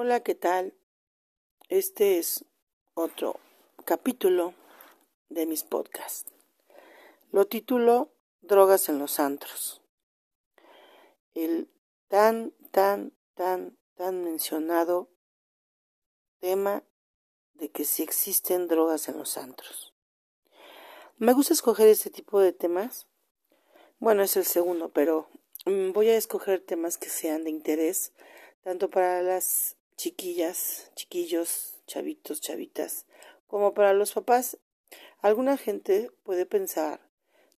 Hola, ¿qué tal? Este es otro capítulo de mis podcasts. Lo titulo Drogas en los antros. El tan, tan, tan, tan mencionado tema de que si existen drogas en los antros. Me gusta escoger este tipo de temas. Bueno, es el segundo, pero mm, voy a escoger temas que sean de interés tanto para las chiquillas, chiquillos, chavitos, chavitas, como para los papás. Alguna gente puede pensar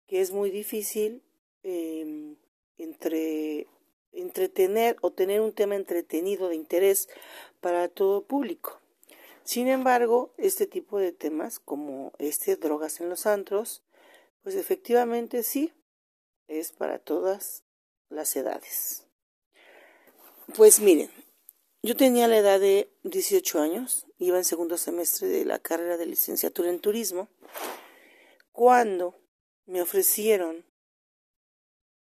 que es muy difícil em, entre, entretener o tener un tema entretenido de interés para todo público. Sin embargo, este tipo de temas, como este drogas en los antros, pues efectivamente sí, es para todas las edades. Pues miren, yo tenía la edad de 18 años, iba en segundo semestre de la carrera de licenciatura en turismo, cuando me ofrecieron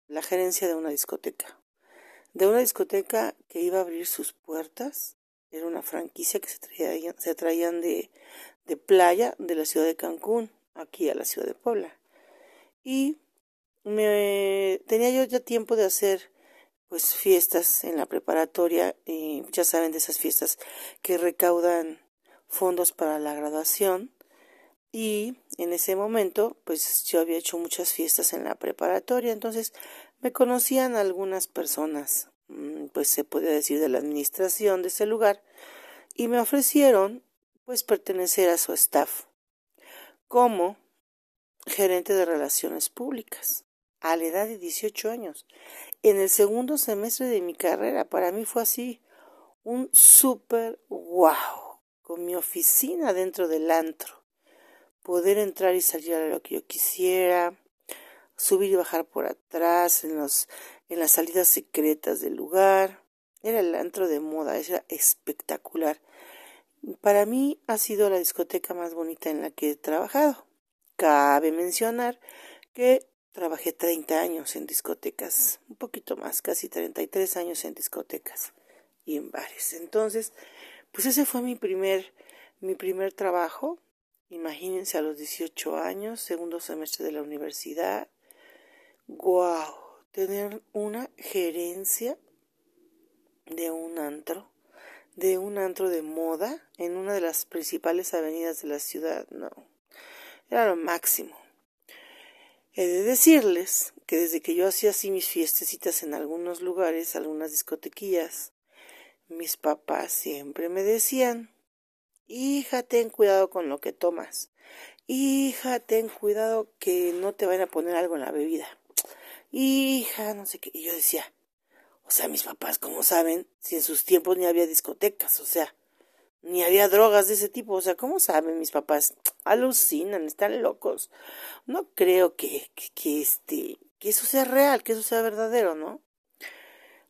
la gerencia de una discoteca, de una discoteca que iba a abrir sus puertas, era una franquicia que se, traían, de, de playa de la ciudad de Cancún, aquí a la ciudad de Puebla. Y me tenía yo ya tiempo de hacer pues fiestas en la preparatoria, y ya saben de esas fiestas que recaudan fondos para la graduación. Y en ese momento pues yo había hecho muchas fiestas en la preparatoria, entonces me conocían algunas personas, mm, pues se podría decir de la administración de ese lugar y me ofrecieron pues pertenecer a su staff como gerente de relaciones públicas a la edad de 18 años en el segundo semestre de mi carrera. Para mí fue así un súper wow, con mi oficina dentro del antro. Poder entrar y salir a lo que yo quisiera, subir y bajar por atrás en, los, en las salidas secretas del lugar. Era el antro de moda, era espectacular. Para mí ha sido la discoteca más bonita en la que he trabajado. Cabe mencionar que Trabajé 30 años en discotecas, un poquito más, casi 33 años en discotecas y en bares. Entonces, pues ese fue mi primer, mi primer trabajo. Imagínense a los 18 años, segundo semestre de la universidad. ¡Guau! Tener una gerencia de un antro, de un antro de moda en una de las principales avenidas de la ciudad. No, era lo máximo. He de decirles que desde que yo hacía así mis fiestecitas en algunos lugares, algunas discotequillas, mis papás siempre me decían, hija, ten cuidado con lo que tomas, hija, ten cuidado que no te vayan a poner algo en la bebida, hija, no sé qué, y yo decía, o sea, mis papás, ¿cómo saben si en sus tiempos ni había discotecas? O sea, ni había drogas de ese tipo. O sea, ¿cómo saben mis papás? Alucinan, están locos. No creo que, que, este, que eso sea real, que eso sea verdadero, ¿no?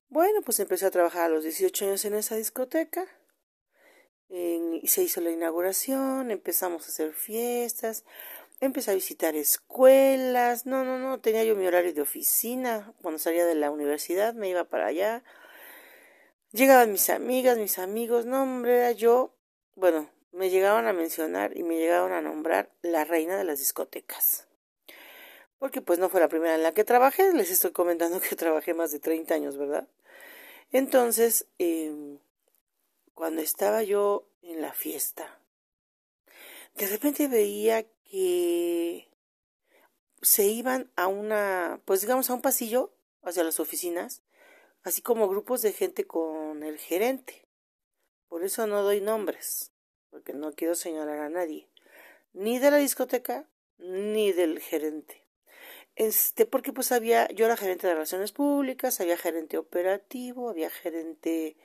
Bueno, pues empecé a trabajar a los 18 años en esa discoteca. y se hizo la inauguración, empezamos a hacer fiestas, empecé a visitar escuelas. No, no, no, tenía yo mi horario de oficina. Cuando salía de la universidad me iba para allá Llegaban mis amigas, mis amigos, no, hombre, era yo, bueno, me llegaban a mencionar y me llegaban a nombrar la reina de las discotecas. Porque pues no fue la primera en la que trabajé, les estoy comentando que trabajé más de 30 años, ¿verdad? Entonces, em, cuando estaba yo en la fiesta, de repente veía que se iban a una, pues digamos, a un pasillo hacia las oficinas así como grupos de gente con el gerente. Por eso no doy nombres, porque no quiero señalar a nadie, ni de la discoteca, ni del gerente. Este, porque pues había, yo era gerente de relaciones públicas, había gerente operativo, había gerente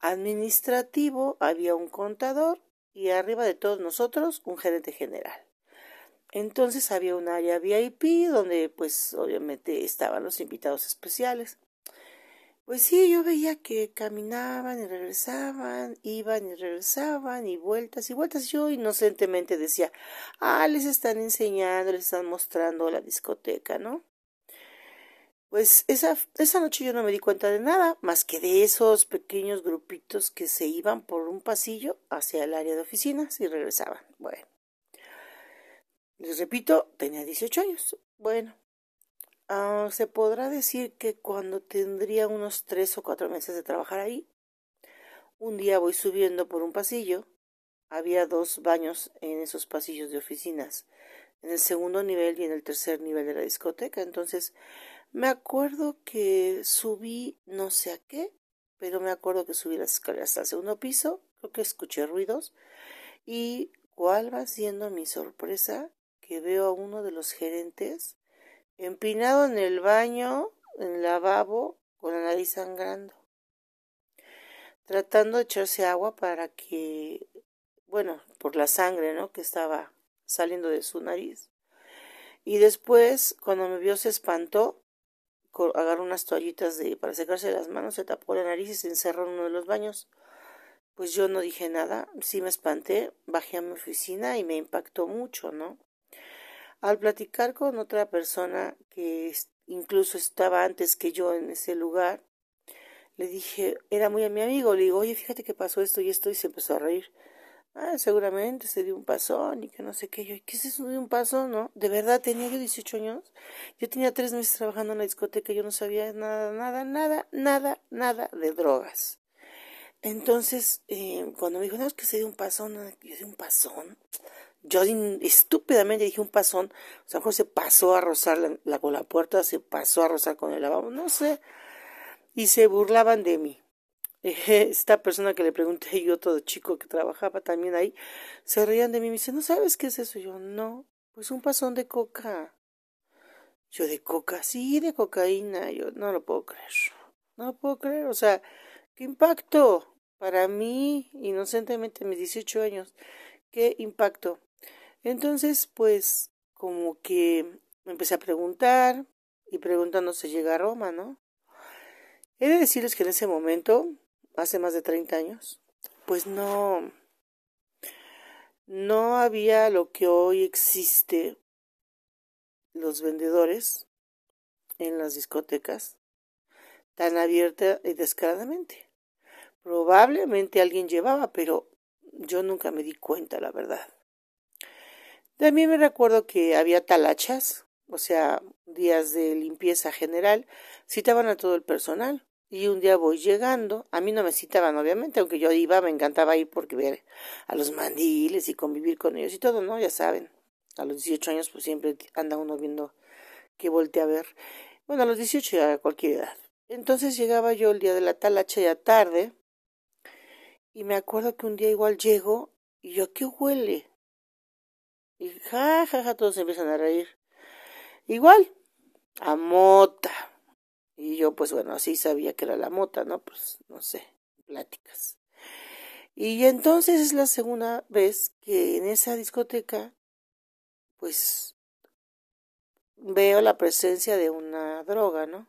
administrativo, había un contador y arriba de todos nosotros un gerente general. Entonces había un área VIP donde pues obviamente estaban los invitados especiales. Pues sí, yo veía que caminaban y regresaban, iban y regresaban y vueltas y vueltas. Yo inocentemente decía, ah, les están enseñando, les están mostrando la discoteca, ¿no? Pues esa, esa noche yo no me di cuenta de nada, más que de esos pequeños grupitos que se iban por un pasillo hacia el área de oficinas y regresaban. Bueno, les repito, tenía 18 años. Bueno, uh, se podrá decir que cuando tendría unos tres o cuatro meses de trabajar ahí, un día voy subiendo por un pasillo. Había dos baños en esos pasillos de oficinas, en el segundo nivel y en el tercer nivel de la discoteca. Entonces, me acuerdo que subí no sé a qué, pero me acuerdo que subí las escaleras al segundo piso, creo que escuché ruidos, y cuál va siendo mi sorpresa que veo a uno de los gerentes empinado en el baño, en el lavabo, con la nariz sangrando, tratando de echarse agua para que, bueno, por la sangre, ¿no? que estaba saliendo de su nariz. Y después, cuando me vio, se espantó agarró unas toallitas de, para secarse las manos, se tapó la nariz y se encerró en uno de los baños. Pues yo no dije nada, sí me espanté, bajé a mi oficina y me impactó mucho, ¿no? Al platicar con otra persona que incluso estaba antes que yo en ese lugar, le dije, era muy a mi amigo, le digo, oye, fíjate que pasó esto y esto, y se empezó a reír. Ah, seguramente se dio un pasón y que no sé qué. Yo, ¿qué es eso de un pasón, no? De verdad, tenía yo 18 años. Yo tenía tres meses trabajando en la discoteca. Yo no sabía nada, nada, nada, nada, nada de drogas. Entonces, eh, cuando me dijo, no, es que se dio un pasón, yo di un pasón. Yo estúpidamente dije un pasón. O sea, se pasó a rozar la, con la puerta, se pasó a rozar con el lavabo, no sé. Y se burlaban de mí. esta persona que le pregunté y otro chico que trabajaba también ahí, se reían de mí y me dice, ¿no sabes qué es eso? Yo, no, pues un pasón de coca. Yo, de coca, sí, de cocaína. Yo, no lo puedo creer. No lo puedo creer. O sea, qué impacto para mí, inocentemente, a mis 18 años. Qué impacto. Entonces, pues, como que me empecé a preguntar y preguntando se llega a Roma, ¿no? He de decirles que en ese momento hace más de 30 años, pues no, no había lo que hoy existe, los vendedores en las discotecas, tan abierta y descaradamente. Probablemente alguien llevaba, pero yo nunca me di cuenta, la verdad. También me recuerdo que había talachas, o sea, días de limpieza general, citaban a todo el personal. Y un día voy llegando, a mí no me citaban obviamente, aunque yo iba, me encantaba ir porque ver a los mandiles y convivir con ellos y todo, ¿no? Ya saben, a los 18 años pues siempre anda uno viendo que voltea a ver. Bueno, a los 18 ya a cualquier edad. Entonces llegaba yo el día de la talacha ya tarde y me acuerdo que un día igual llego y yo, ¿qué huele? Y ja, ja, ja, todos empiezan a reír. Igual, a mota y yo, pues bueno, así sabía que era la mota, ¿no? Pues no sé, pláticas. Y entonces es la segunda vez que en esa discoteca, pues veo la presencia de una droga, ¿no?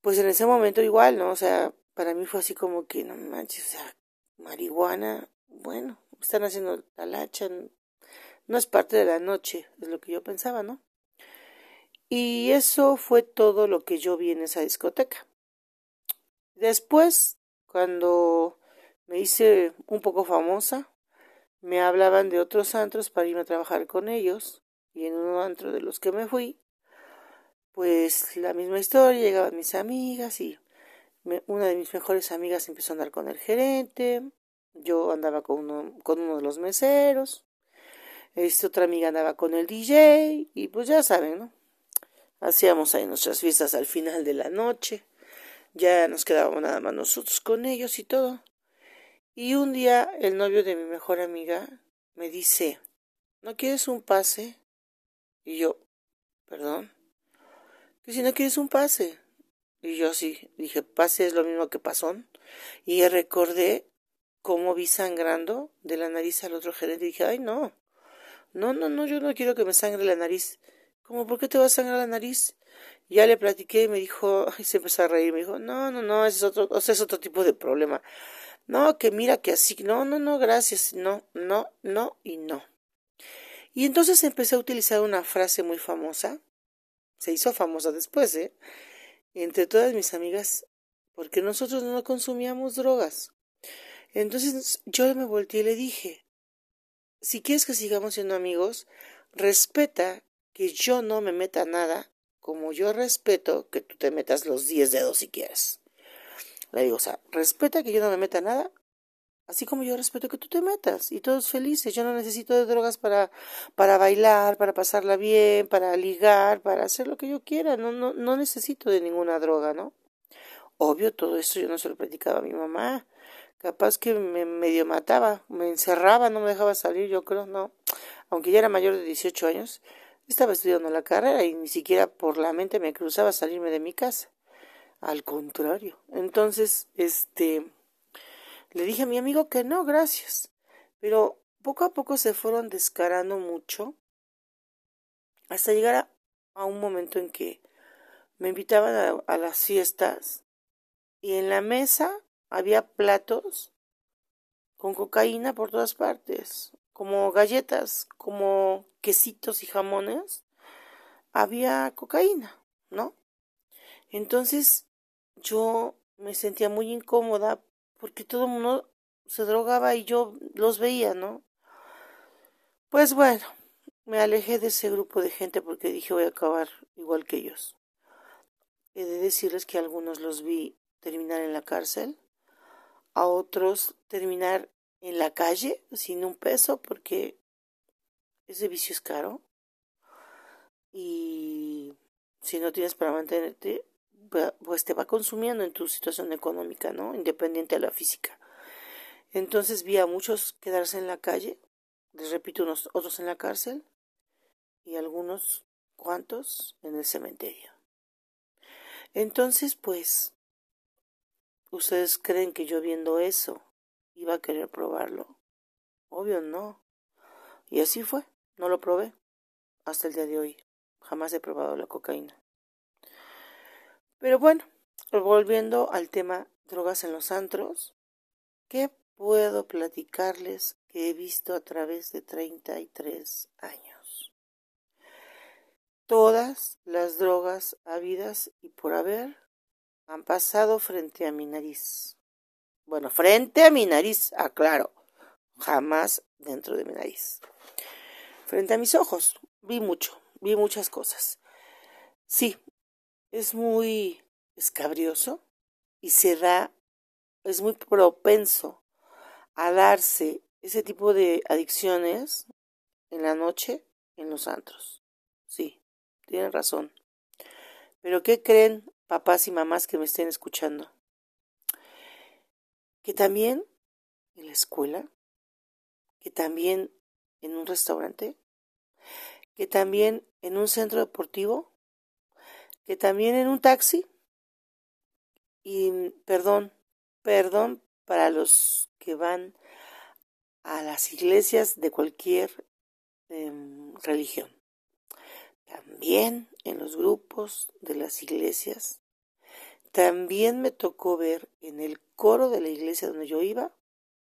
Pues en ese momento igual, ¿no? O sea, para mí fue así como que, no manches, o sea, marihuana, bueno, están haciendo talacha, no es parte de la noche, es lo que yo pensaba, ¿no? Y eso fue todo lo que yo vi en esa discoteca. Después, cuando me hice un poco famosa, me hablaban de otros antros para irme a trabajar con ellos, y en un antro de los que me fui, pues la misma historia, llegaban mis amigas y una de mis mejores amigas empezó a andar con el gerente, yo andaba con uno, con uno de los meseros, esta otra amiga andaba con el DJ, y pues ya saben, ¿no? Hacíamos ahí nuestras fiestas al final de la noche. Ya nos quedábamos nada más nosotros con ellos y todo. Y un día el novio de mi mejor amiga me dice, ¿no quieres un pase? Y yo, perdón, que si no quieres un pase. Y yo sí, dije, pase es lo mismo que pasón. Y recordé cómo vi sangrando de la nariz al otro gerente y dije, ay no, no, no, no, yo no quiero que me sangre la nariz. ¿Cómo, por qué te va a sangrar la nariz? Ya le platiqué y me dijo, y se empezó a reír, me dijo, no, no, no, ese es otro, o sea, es otro tipo de problema. No, que mira que así, no, no, no, gracias, no, no, no y no. Y entonces empecé a utilizar una frase muy famosa se hizo famosa después, ¿eh? Entre todas mis amigas, porque nosotros no consumíamos drogas. Entonces yo me volteé y le dije, si quieres que sigamos siendo amigos, respeta que yo no me meta nada, como yo respeto que tú te metas los 10 dedos si quieres. Le digo, o sea, respeta que yo no me meta nada, Así como yo respeto que tú te metas y todos felices. Yo no necesito de drogas para, para bailar, para pasarla bien, para ligar, para hacer lo que yo quiera. No, no, no necesito de ninguna droga, ¿no? Obvio, todo esto yo no se lo platicaba a mi mamá. Capaz que me medio mataba, me encerraba, no me dejaba salir, yo creo, no. Aunque ya era mayor de 18 años, estaba estudiando la carrera y ni siquiera por la mente me cruzaba salirme de mi casa. Al contrario. Entonces, este le dije a mi amigo que no, gracias. Pero poco a poco se fueron descarando mucho hasta llegar a, un momento en que me invitaban a, las fiestas y en la mesa había platos con cocaína por todas partes, como galletas, como quesitos y jamones, había cocaína, ¿no? Entonces yo me sentía muy incómoda porque todo el mundo se drogaba y yo los veía, ¿no? Pues bueno, me alejé de ese grupo de gente porque dije voy a acabar igual que ellos. He de decirles que algunos los vi terminar en la cárcel, a otros terminar en la calle sin un peso porque ese vicio es caro y si no tienes para mantenerte pues te va consumiendo en tu situación económica, ¿no? Independiente de la física. Entonces vi a muchos quedarse en la calle, les repito, unos otros en la cárcel y algunos cuantos en el cementerio. Entonces, pues, ¿ustedes creen que yo viendo eso iba a querer probarlo? Obvio no. Y así fue, no lo probé hasta el día de hoy. Jamás he probado la cocaína. Pero bueno, volviendo al tema drogas en los antros, ¿qué puedo platicarles que he visto a través de 33 años? Todas las drogas habidas y por haber han pasado frente a mi nariz. Bueno, frente a mi nariz, aclaro, jamás dentro de mi nariz. Frente a mis ojos, vi mucho, vi muchas cosas. Sí, es muy escabrioso y se da, es muy propenso a darse ese tipo de adicciones en la noche en los antros. Sí, tienen razón. Pero ¿qué creen papás y mamás que me estén escuchando? Que también en la escuela, que también en un restaurante, que también en un centro deportivo, que también en un taxi, y perdón, perdón para los que van a las iglesias de cualquier em, religión. También en los grupos de las iglesias. También me tocó ver en el coro de la iglesia donde yo iba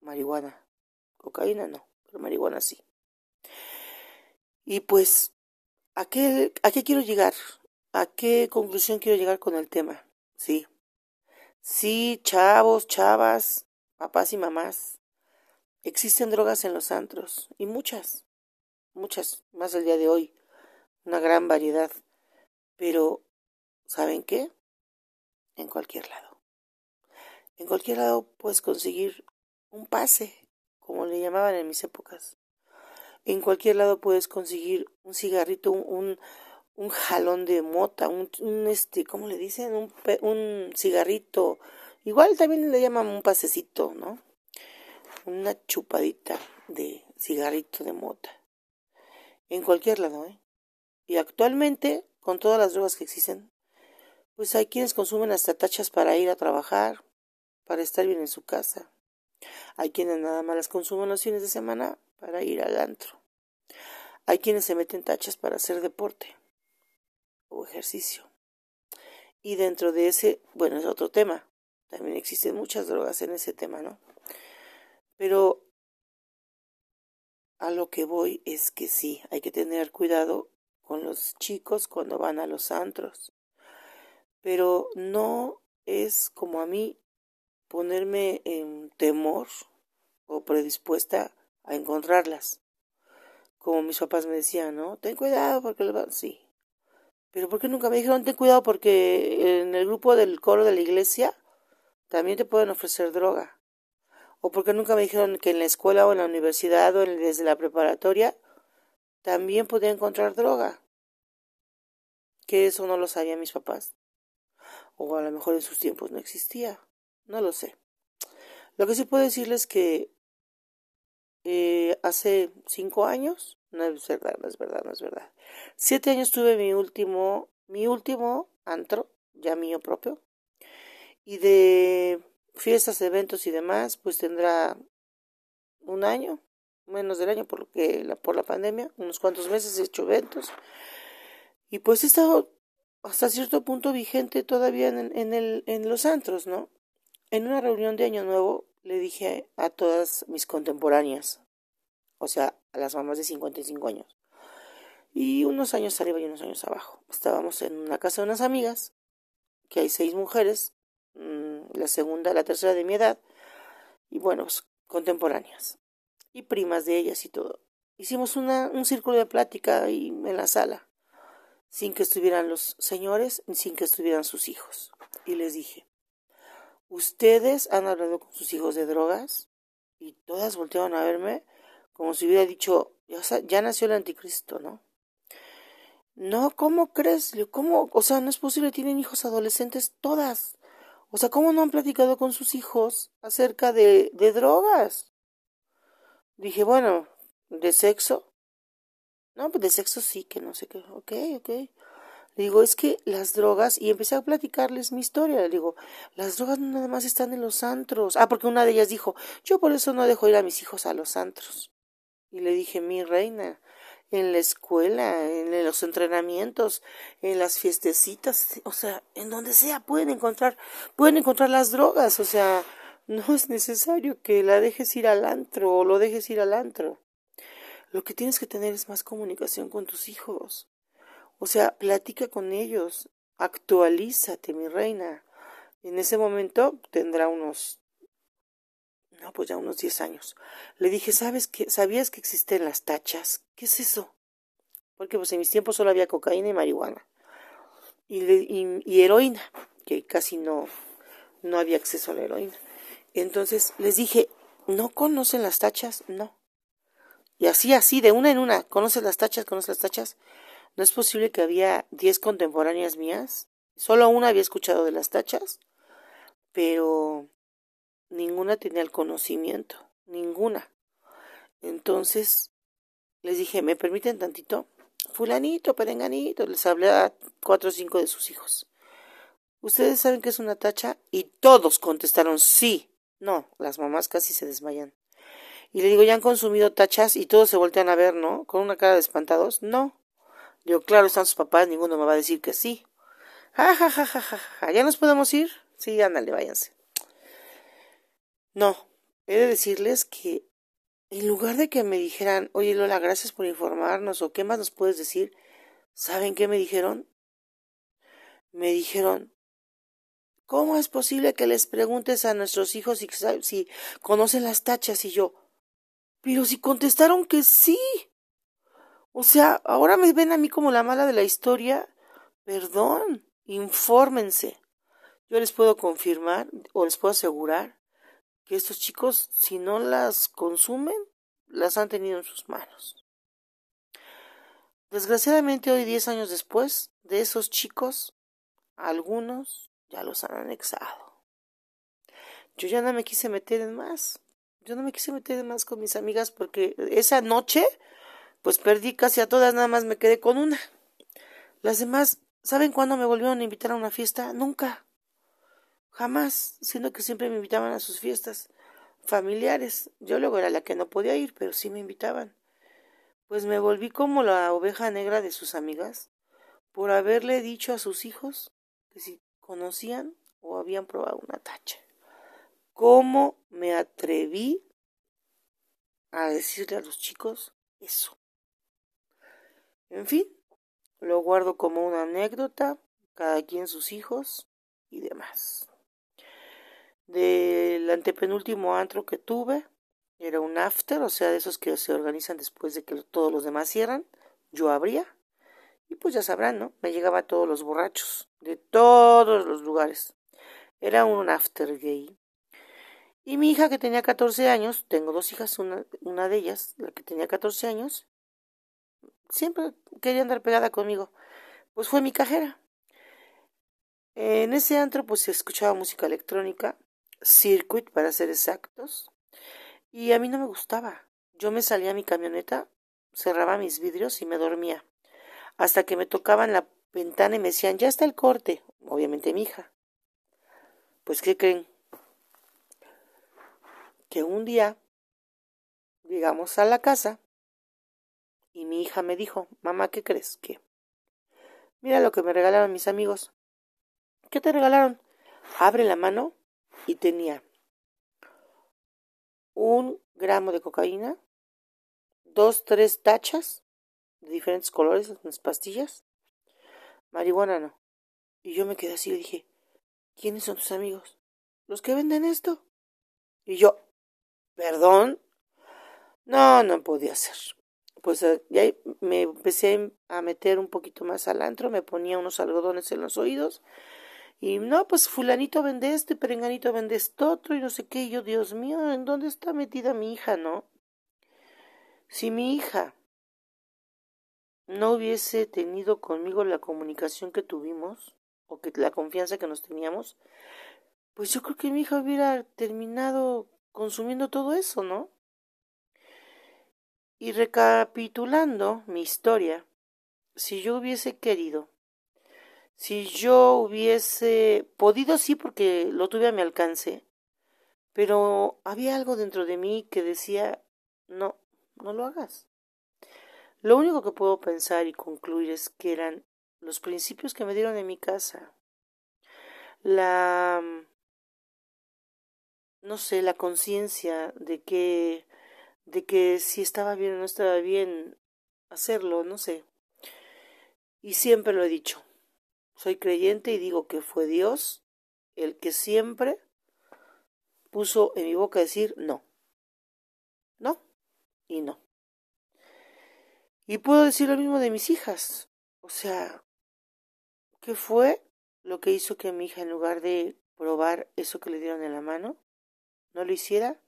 marihuana. Cocaína no, pero marihuana sí. Y pues, ¿a qué, a qué quiero llegar? ¿A qué conclusión quiero llegar con el tema? Sí. Sí, chavos, chavas, papás y mamás. Existen drogas en los antros, y muchas, muchas, más el día de hoy. Una gran variedad. Pero, ¿saben qué? En cualquier lado. En cualquier lado puedes conseguir un pase, como le llamaban en mis épocas. En cualquier lado puedes conseguir un cigarrito, un, un jalón de mota, un, este, ¿cómo le dicen? Un, un cigarrito. Igual también le llaman un pasecito, ¿no? Una chupadita de cigarrito de mota. En cualquier lado, ¿eh? Y actualmente, con todas las drogas que existen, pues hay quienes consumen hasta tachas para ir a trabajar, para estar bien en su casa. Hay quienes nada más las consumen los fines de semana para ir al antro. Hay quienes se meten tachas para hacer deporte o ejercicio. Y dentro de ese, bueno, es otro tema. También existen muchas drogas en ese tema, ¿no? Pero a lo que voy es que sí, hay que tener cuidado con los chicos cuando van a los antros. Pero no es como a mí ponerme en temor o predispuesta a encontrarlas. Como mis papás me decían, ¿no? Ten cuidado porque lo van. Sí. Pero ¿por qué nunca me dijeron ten cuidado porque en el grupo del coro de la iglesia también te pueden ofrecer droga? ¿O porque nunca me dijeron que en la escuela o en la universidad o desde la preparatoria también podía encontrar droga? Que eso no lo sabían mis papás. O a lo mejor en sus tiempos no existía. No lo sé. Lo que sí puedo decirles es que eh, hace cinco años, no es verdad, no es verdad, no es verdad. Siete años tuve mi último, mi último antro, ya mío propio. Y de fiestas, eventos y demás, pues tendrá un año, menos del año por que la, por la pandemia, unos cuantos meses he hecho eventos. Y pues he estado hasta cierto punto vigente todavía en, en, el, en los antros, ¿no? En una reunión de Año Nuevo le dije a todas mis contemporáneas, o sea, a las mamás de 55 años, y unos años arriba y unos años abajo. Estábamos en una casa de unas amigas, que hay seis mujeres, mm, la segunda, la tercera de mi edad, y bueno, pues, contemporáneas, y primas de ellas y todo. Hicimos una, un círculo de plática ahí en la sala, sin que estuvieran los señores, sin que estuvieran sus hijos. Y les dije, ¿Ustedes han hablado con sus hijos de drogas? Y todas volteaban a verme como si hubiera dicho, ya, nació el anticristo, ¿no? No, ¿cómo crees? ¿Cómo? O sea, no es posible, tienen hijos adolescentes todas. O sea, ¿cómo no han platicado con sus hijos acerca de, de drogas? Dije, bueno, ¿de sexo? No, pues de sexo sí, que no sé qué. Ok, ok. Le digo, es que las drogas, y empecé a platicarles mi historia, le digo, las drogas no nada más están en los antros. Ah, porque una de ellas dijo, yo por eso no dejo ir a mis hijos a los antros. Y le dije, mi reina, en la escuela, en los entrenamientos, en las fiestecitas, o sea, en donde sea pueden encontrar, pueden encontrar las drogas, o sea, no es necesario que la dejes ir al antro o lo dejes ir al antro. Lo que tienes que tener es más comunicación con tus hijos. O sea, platica con ellos, actualízate, mi reina. En ese momento tendrá unos, no, pues ya unos diez años. Le dije, ¿sabes qué? ¿Sabías que existen las tachas? ¿Qué es eso? Porque pues en mis tiempos solo había cocaína y marihuana. Y, y, heroína, que casi no, no había acceso a la heroína. Entonces les dije, ¿no conocen las tachas? No. Y así, así, de una en una, ¿conoces las tachas? ¿Conoces las tachas? ¿No es posible que había diez contemporáneas mías? Solo una había escuchado de las tachas, pero ninguna tenía el conocimiento, ninguna. Entonces les dije, ¿me permiten tantito? Fulanito, perenganito, les hablé a cuatro o cinco de sus hijos. ¿Ustedes saben qué es una tacha? Y todos contestaron sí. No, las mamás casi se desmayan. Y le digo, ¿ya han consumido tachas? Y todos se voltean a ver, ¿no? Con una cara de espantados. No. Digo, claro, están sus papás, ninguno me va a decir que sí. Ja, ja, ja, ja, ja, ja. ¿Ya nos podemos ir? Sí, ándale, váyanse. No, he de decirles que en lugar de que me dijeran, oye Lola, gracias por informarnos, o qué más nos puedes decir, ¿saben qué me dijeron? Me dijeron, ¿cómo es posible que les preguntes a nuestros hijos si, conocen las tachas? Y yo, pero si contestaron que sí. O sea, ahora me ven a mí como la mala de la historia. Perdón, infórmense. Yo les puedo confirmar o les puedo asegurar que estos chicos, si no las consumen, las han tenido en sus manos. Desgraciadamente hoy, diez años después, de esos chicos, algunos ya los han anexado. Yo ya no me quise meter en más. Yo no me quise meter en más con mis amigas porque esa noche pues perdí casi a todas, nada más me quedé con una. Las demás, ¿saben cuándo me volvieron a invitar a una fiesta? Nunca. Jamás, siendo que siempre me invitaban a sus fiestas familiares. Yo luego era la que no podía ir, pero sí me invitaban. Pues me volví como la oveja negra de sus amigas por haberle dicho a sus hijos que si conocían o habían probado una tacha. ¿Cómo me atreví a decirle a los chicos eso? En fin, lo guardo como una anécdota, cada quien sus hijos y demás. Del antepenúltimo antro que tuve, era un after, o sea, de esos que se organizan después de que todos los demás cierran, yo abría, y pues ya sabrán, ¿no? Me llegaba a todos los borrachos, de todos los lugares. Era un after gay. Y mi hija que tenía 14 años, tengo dos hijas, una, una de ellas, la que tenía 14 años, siempre quería andar pegada conmigo, pues fue mi cajera. En ese antro pues se escuchaba música electrónica, circuit para ser exactos, y a mí no me gustaba. Yo me salía a mi camioneta, cerraba mis vidrios y me dormía, hasta que me tocaban la ventana y me decían, ya está el corte, obviamente mi hija. Pues, ¿qué creen? Que un día llegamos a la casa y mi hija me dijo, mamá, ¿qué crees? que Mira lo que me regalaron mis amigos. ¿Qué te regalaron? Abre la mano y tenía un gramo de cocaína, dos, tres tachas de diferentes colores, unas pastillas, marihuana no. Y yo me quedé así y dije, ¿quiénes son tus amigos? Los que venden esto. Y yo, ¿perdón? No, no podía ser pues eh, ya me empecé a meter un poquito más al antro, me ponía unos algodones en los oídos y no, pues fulanito vende este, perenganito vende esto otro y no sé qué, y yo, Dios mío, ¿en dónde está metida mi hija, no? Si mi hija no hubiese tenido conmigo la comunicación que tuvimos, o que la confianza que nos teníamos, pues yo creo que mi hija hubiera terminado consumiendo todo eso, ¿no? Y recapitulando mi historia, si yo hubiese querido, si yo hubiese podido, sí, porque lo tuve a mi alcance, pero había algo dentro de mí que decía, no, no lo hagas. Lo único que puedo pensar y concluir es que eran los principios que me dieron en mi casa, la, no sé, la conciencia de que de que si estaba bien o no estaba bien hacerlo, no sé. Y siempre lo he dicho. Soy creyente y digo que fue Dios el que siempre puso en mi boca decir no. No y no. Y puedo decir lo mismo de mis hijas. O sea, ¿qué fue lo que hizo que mi hija en lugar de probar eso que le dieron en la mano, no lo hiciera?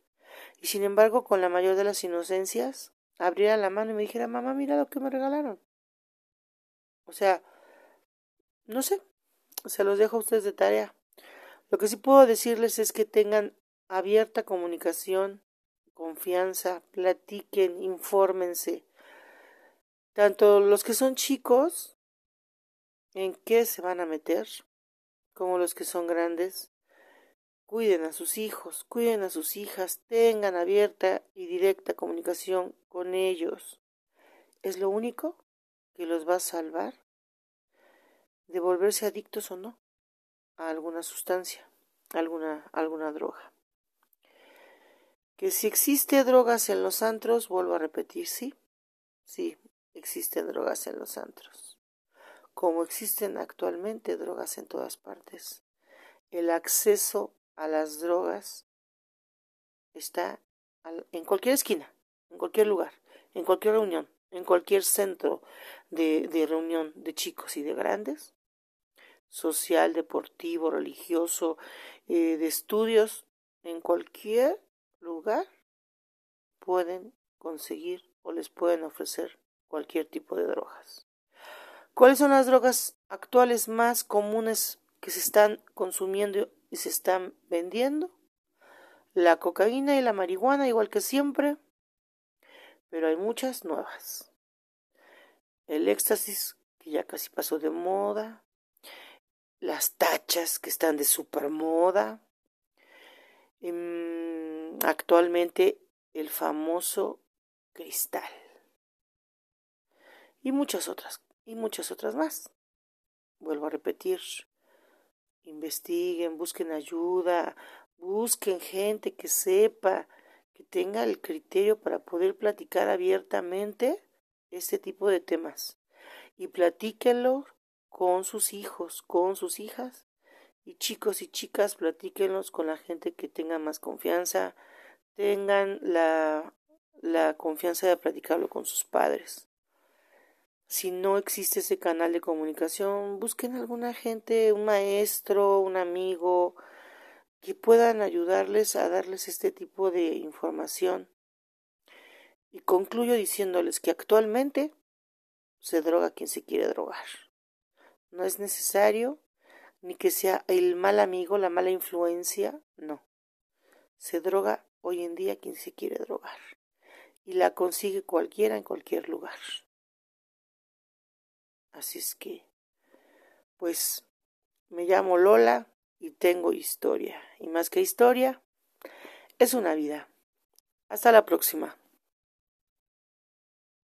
y sin embargo con la mayor de las inocencias abriera la mano y me dijera mamá mira lo que me regalaron o sea no sé se los dejo a ustedes de tarea lo que sí puedo decirles es que tengan abierta comunicación confianza platiquen infórmense tanto los que son chicos en qué se van a meter como los que son grandes Cuiden a sus hijos, cuiden a sus hijas, tengan abierta y directa comunicación con ellos. Es lo único que los va a salvar de volverse adictos o no a alguna sustancia, alguna, alguna droga. Que si existe drogas en los antros, vuelvo a repetir, sí, sí, existen drogas en los antros, como existen actualmente drogas en todas partes. El acceso a las drogas está en cualquier esquina, en cualquier lugar, en cualquier reunión, en cualquier centro de, reunión de chicos y de grandes, social, deportivo, religioso, eh, de estudios, en cualquier lugar pueden conseguir o les pueden ofrecer cualquier tipo de drogas. ¿Cuáles son las drogas actuales más comunes que se están consumiendo y se están vendiendo. La cocaína y la marihuana igual que siempre, pero hay muchas nuevas. El éxtasis, que ya casi pasó de moda. Las tachas, que están de super moda. Em, actualmente el famoso cristal. Y muchas otras, y muchas otras más. Vuelvo a repetir, investiguen, busquen ayuda, busquen gente que sepa, que tenga el criterio para poder platicar abiertamente este tipo de temas. y platíquenlo con sus hijos, con sus hijas. Y chicos y chicas, platíquenlos con la gente que tenga más confianza, tengan la, la confianza de platicarlo con sus padres. Si no existe ese canal de comunicación, busquen alguna gente, un maestro, un amigo, que puedan ayudarles a darles este tipo de información. Y concluyo diciéndoles que actualmente se droga quien se quiere drogar. No es necesario ni que sea el mal amigo, la mala influencia, no. Se droga hoy en día quien se quiere drogar y la consigue cualquiera en cualquier lugar. Así es que, pues, me llamo Lola y tengo historia. Y más que historia, es una vida. Hasta la próxima.